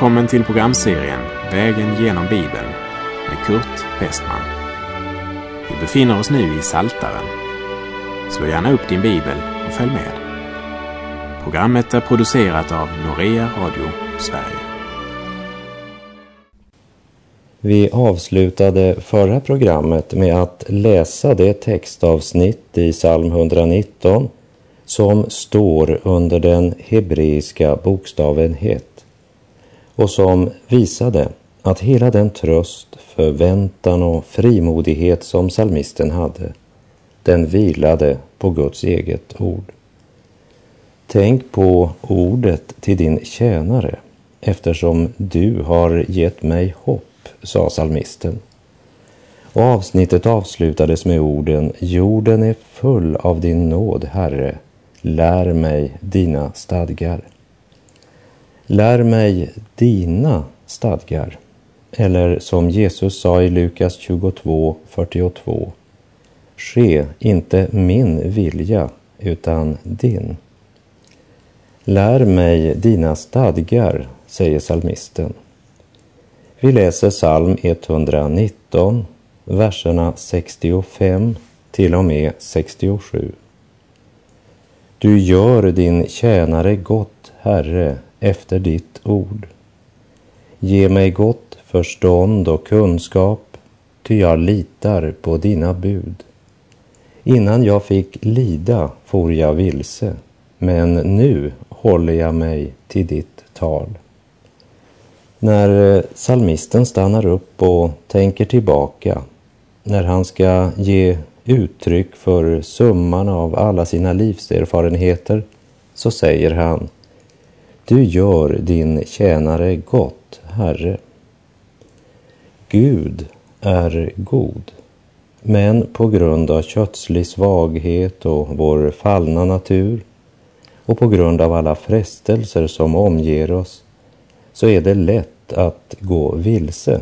Välkommen till programserien Vägen genom Bibeln med Kurt Westman. Vi befinner oss nu i Saltaren. Slå gärna upp din bibel och följ med. Programmet är producerat av Norea Radio Sverige. Vi avslutade förra programmet med att läsa det textavsnitt i psalm 119 som står under den hebreiska bokstaven het och som visade att hela den tröst, förväntan och frimodighet som psalmisten hade, den vilade på Guds eget ord. Tänk på ordet till din tjänare eftersom du har gett mig hopp, sa psalmisten. Och avsnittet avslutades med orden Jorden är full av din nåd, Herre. Lär mig dina stadgar. Lär mig dina stadgar. Eller som Jesus sa i Lukas 22, 42. Ske inte min vilja utan din. Lär mig dina stadgar, säger salmisten. Vi läser psalm 119, verserna 65 till och med 67. Du gör din tjänare gott, Herre, efter ditt ord. Ge mig gott förstånd och kunskap, ty jag litar på dina bud. Innan jag fick lida for jag vilse, men nu håller jag mig till ditt tal. När eh, salmisten stannar upp och tänker tillbaka, när han ska ge uttryck för summan av alla sina livserfarenheter, så säger han du gör din tjänare gott, Herre. Gud är god, men på grund av kötslig svaghet och vår fallna natur och på grund av alla frestelser som omger oss så är det lätt att gå vilse.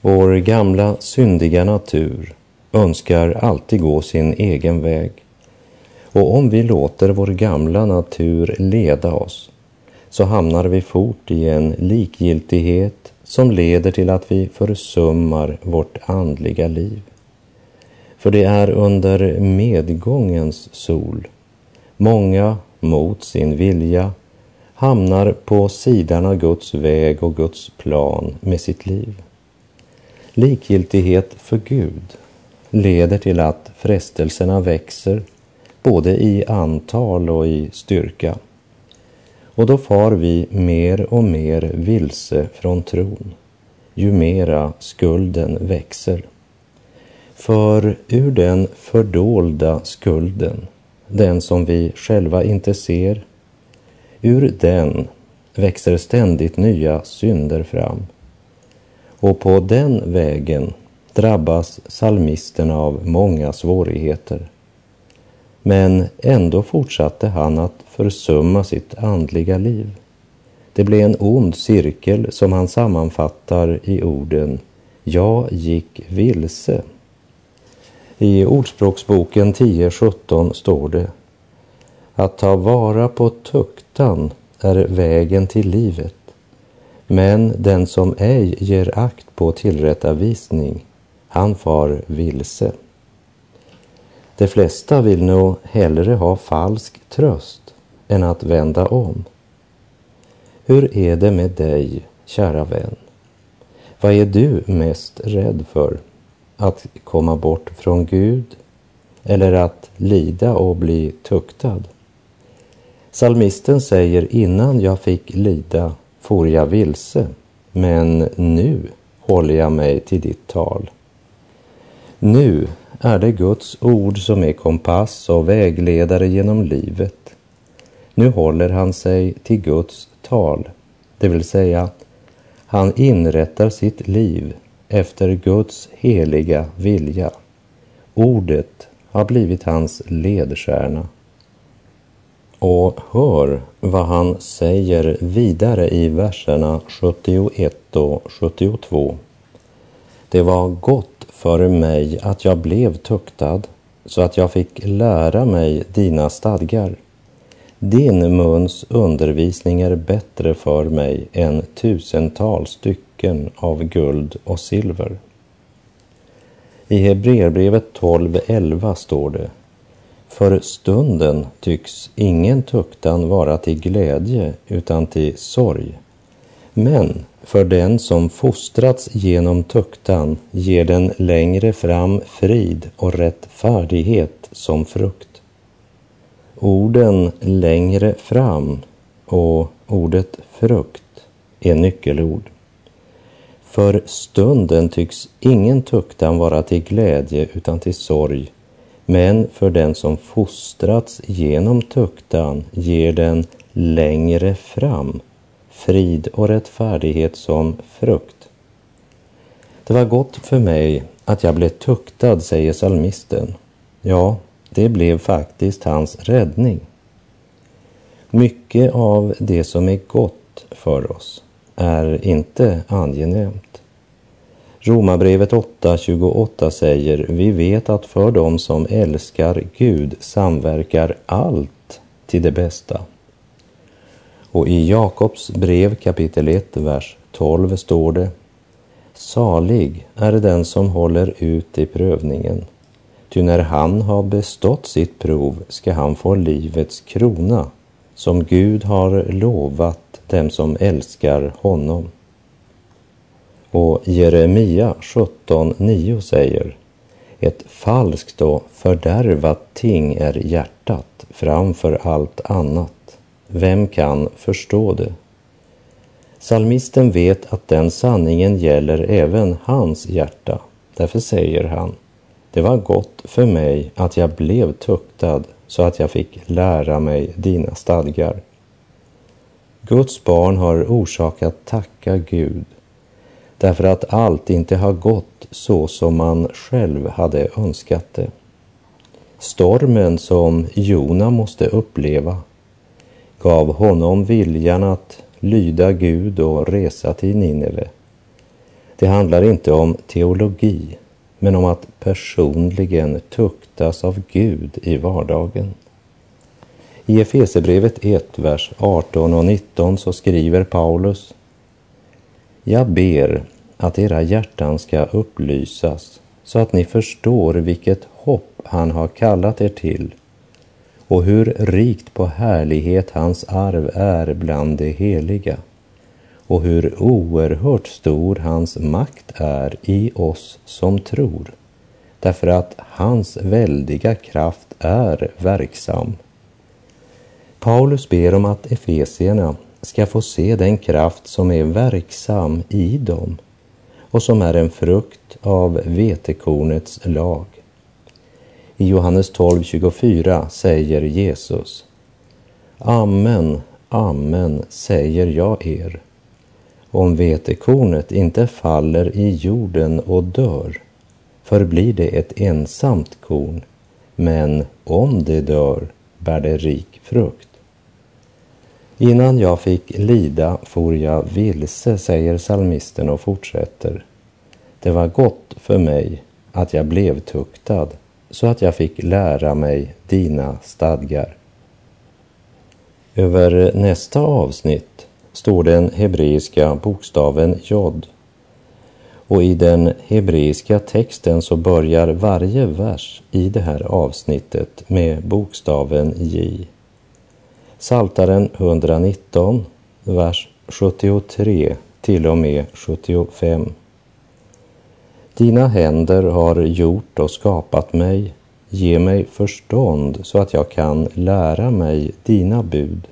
Vår gamla syndiga natur önskar alltid gå sin egen väg och om vi låter vår gamla natur leda oss så hamnar vi fort i en likgiltighet som leder till att vi försummar vårt andliga liv. För det är under medgångens sol många mot sin vilja hamnar på sidan av Guds väg och Guds plan med sitt liv. Likgiltighet för Gud leder till att frestelserna växer både i antal och i styrka. Och då far vi mer och mer vilse från tron, ju mera skulden växer. För ur den fördolda skulden, den som vi själva inte ser, ur den växer ständigt nya synder fram. Och på den vägen drabbas salmisterna av många svårigheter. Men ändå fortsatte han att försumma sitt andliga liv. Det blev en ond cirkel som han sammanfattar i orden Jag gick vilse. I Ordspråksboken 10.17 står det Att ta vara på tuktan är vägen till livet, men den som ej ger akt på tillrättavisning, han far vilse. De flesta vill nog hellre ha falsk tröst än att vända om. Hur är det med dig, kära vän? Vad är du mest rädd för? Att komma bort från Gud eller att lida och bli tuktad? Salmisten säger innan jag fick lida for jag vilse, men nu håller jag mig till ditt tal. Nu är det Guds ord som är kompass och vägledare genom livet. Nu håller han sig till Guds tal, det vill säga han inrättar sitt liv efter Guds heliga vilja. Ordet har blivit hans ledstjärna. Och hör vad han säger vidare i verserna 71 och 72. Det var gott för mig att jag blev tuktad så att jag fick lära mig dina stadgar. Din muns undervisning är bättre för mig än tusentals stycken av guld och silver. I Hebreerbrevet 12.11 står det För stunden tycks ingen tuktan vara till glädje utan till sorg. Men för den som fostrats genom tuktan ger den längre fram frid och rättfärdighet som frukt. Orden längre fram och ordet frukt är nyckelord. För stunden tycks ingen tuktan vara till glädje utan till sorg, men för den som fostrats genom tuktan ger den längre fram frid och rättfärdighet som frukt. Det var gott för mig att jag blev tuktad, säger salmisten. Ja, det blev faktiskt hans räddning. Mycket av det som är gott för oss är inte angenämt. Romarbrevet 8.28 säger, vi vet att för dem som älskar Gud samverkar allt till det bästa. Och i Jakobs brev kapitel 1, vers 12 står det, Salig är den som håller ut i prövningen, ty när han har bestått sitt prov ska han få livets krona, som Gud har lovat dem som älskar honom. Och Jeremia 17.9 säger Ett falskt och fördärvat ting är hjärtat framför allt annat. Vem kan förstå det? Salmisten vet att den sanningen gäller även hans hjärta. Därför säger han Det var gott för mig att jag blev tuktad så att jag fick lära mig dina stadgar. Guds barn har orsak att tacka Gud därför att allt inte har gått så som man själv hade önskat det. Stormen som Jona måste uppleva gav honom viljan att lyda Gud och resa till Nineve. Det handlar inte om teologi, men om att personligen tuktas av Gud i vardagen. I Efesebrevet 1, vers 18 och 19 så skriver Paulus Jag ber att era hjärtan ska upplysas så att ni förstår vilket hopp han har kallat er till och hur rikt på härlighet hans arv är bland de heliga och hur oerhört stor hans makt är i oss som tror, därför att hans väldiga kraft är verksam. Paulus ber om att efesierna ska få se den kraft som är verksam i dem och som är en frukt av vetekornets lag. I Johannes 12.24 säger Jesus Amen, amen säger jag er. Om vetekornet inte faller i jorden och dör förblir det ett ensamt korn, men om det dör bär det rik frukt. Innan jag fick lida for jag vilse, säger salmisten och fortsätter. Det var gott för mig att jag blev tuktad så att jag fick lära mig dina stadgar. Över nästa avsnitt står den hebreiska bokstaven jod. Och i den hebreiska texten så börjar varje vers i det här avsnittet med bokstaven J. Saltaren 119, vers 73 till och med 75. Dina händer har gjort och skapat mig. Ge mig förstånd så att jag kan lära mig dina bud.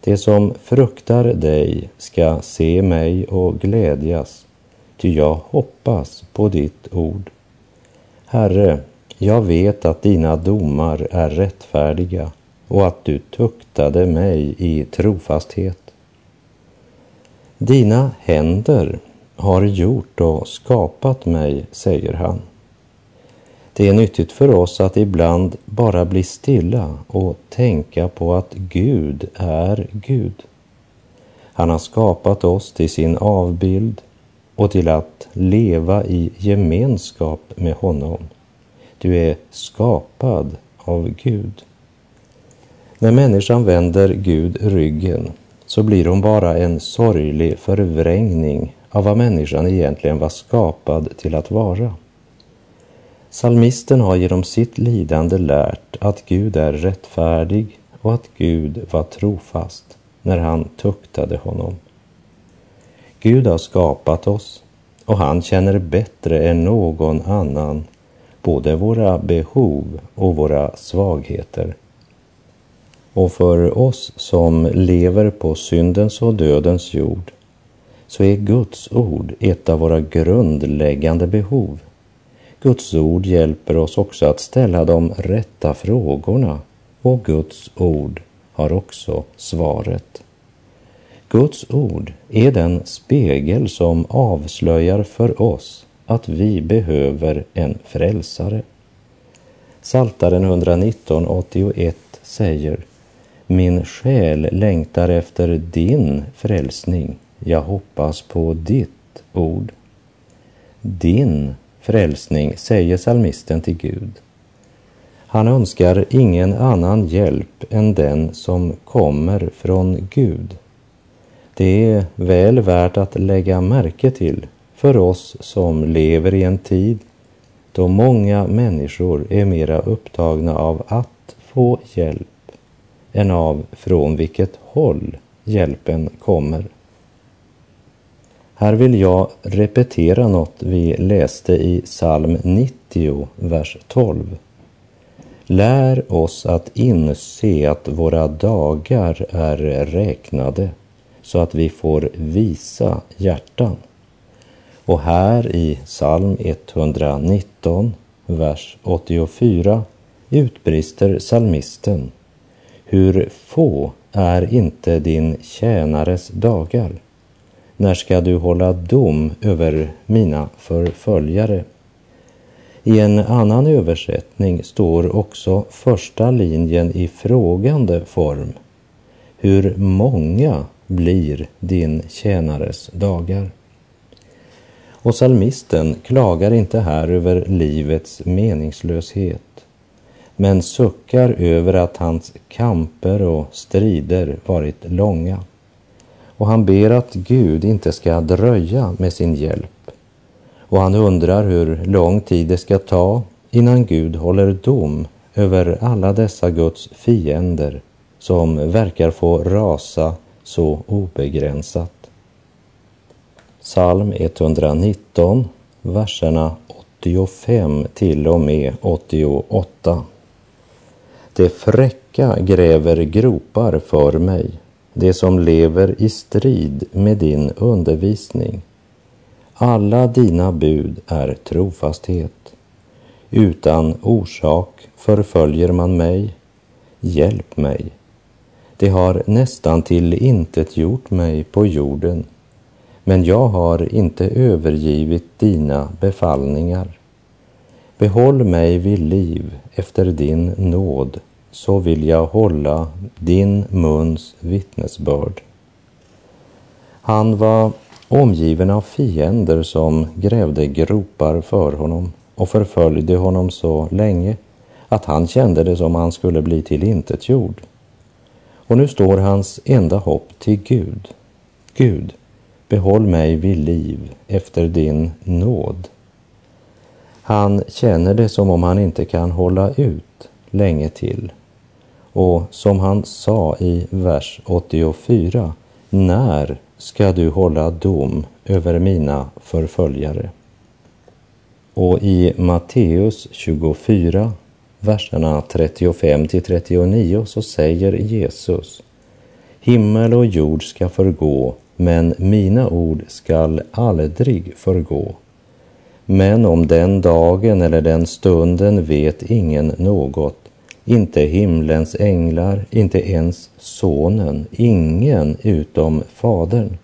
Det som fruktar dig ska se mig och glädjas, ty jag hoppas på ditt ord. Herre, jag vet att dina domar är rättfärdiga och att du tuktade mig i trofasthet. Dina händer har gjort och skapat mig, säger han. Det är nyttigt för oss att ibland bara bli stilla och tänka på att Gud är Gud. Han har skapat oss till sin avbild och till att leva i gemenskap med honom. Du är skapad av Gud. När människan vänder Gud ryggen så blir hon bara en sorglig förvrängning av vad människan egentligen var skapad till att vara. Salmisten har genom sitt lidande lärt att Gud är rättfärdig och att Gud var trofast när han tuktade honom. Gud har skapat oss och han känner bättre än någon annan både våra behov och våra svagheter. Och för oss som lever på syndens och dödens jord så är Guds ord ett av våra grundläggande behov. Guds ord hjälper oss också att ställa de rätta frågorna och Guds ord har också svaret. Guds ord är den spegel som avslöjar för oss att vi behöver en frälsare. Saltaren 119.81 säger Min själ längtar efter din frälsning. Jag hoppas på ditt ord. Din frälsning, säger salmisten till Gud. Han önskar ingen annan hjälp än den som kommer från Gud. Det är väl värt att lägga märke till för oss som lever i en tid då många människor är mera upptagna av att få hjälp än av från vilket håll hjälpen kommer. Här vill jag repetera något vi läste i psalm 90, vers 12. Lär oss att inse att våra dagar är räknade så att vi får visa hjärtan. Och här i psalm 119, vers 84 utbrister psalmisten Hur få är inte din tjänares dagar? När ska du hålla dom över mina förföljare? I en annan översättning står också första linjen i frågande form. Hur många blir din tjänares dagar? Och salmisten klagar inte här över livets meningslöshet men suckar över att hans kamper och strider varit långa. Och han ber att Gud inte ska dröja med sin hjälp. Och han undrar hur lång tid det ska ta innan Gud håller dom över alla dessa Guds fiender som verkar få rasa så obegränsat. Psalm 119, verserna 85 till och med 88. Det fräcka gräver gropar för mig, det som lever i strid med din undervisning. Alla dina bud är trofasthet. Utan orsak förföljer man mig. Hjälp mig. Det har nästan till intet gjort mig på jorden men jag har inte övergivit dina befallningar. Behåll mig vid liv efter din nåd, så vill jag hålla din muns vittnesbörd. Han var omgiven av fiender som grävde gropar för honom och förföljde honom så länge att han kände det som han skulle bli tillintetgjord. Och nu står hans enda hopp till Gud. Gud, Behåll mig vid liv efter din nåd. Han känner det som om han inte kan hålla ut länge till. Och som han sa i vers 84, när ska du hålla dom över mina förföljare? Och i Matteus 24, verserna 35 till 39 så säger Jesus Himmel och jord ska förgå, men mina ord skall aldrig förgå. Men om den dagen eller den stunden vet ingen något, inte himlens änglar, inte ens sonen, ingen utom fadern.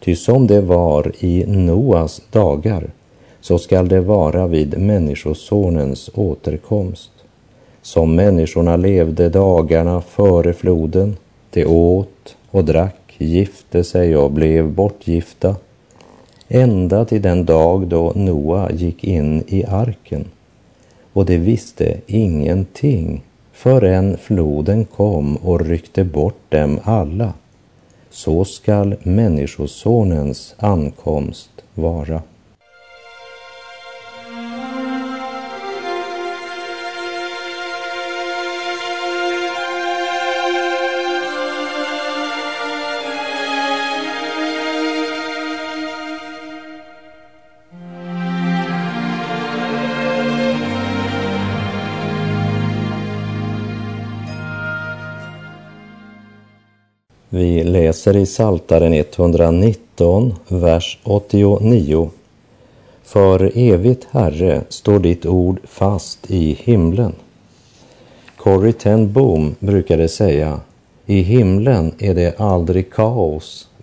Ty som det var i Noas dagar, så skall det vara vid Människosonens återkomst. Som människorna levde dagarna före floden, de åt och drack gifte sig och blev bortgifta ända till den dag då Noa gick in i arken och de visste ingenting förrän floden kom och ryckte bort dem alla. Så skall Människosonens ankomst vara. Vi läser i Saltaren 119, vers 89. För evigt, Herre, står ditt ord fast i himlen. Corrie ten Boom brukade säga, i himlen är det aldrig kaos,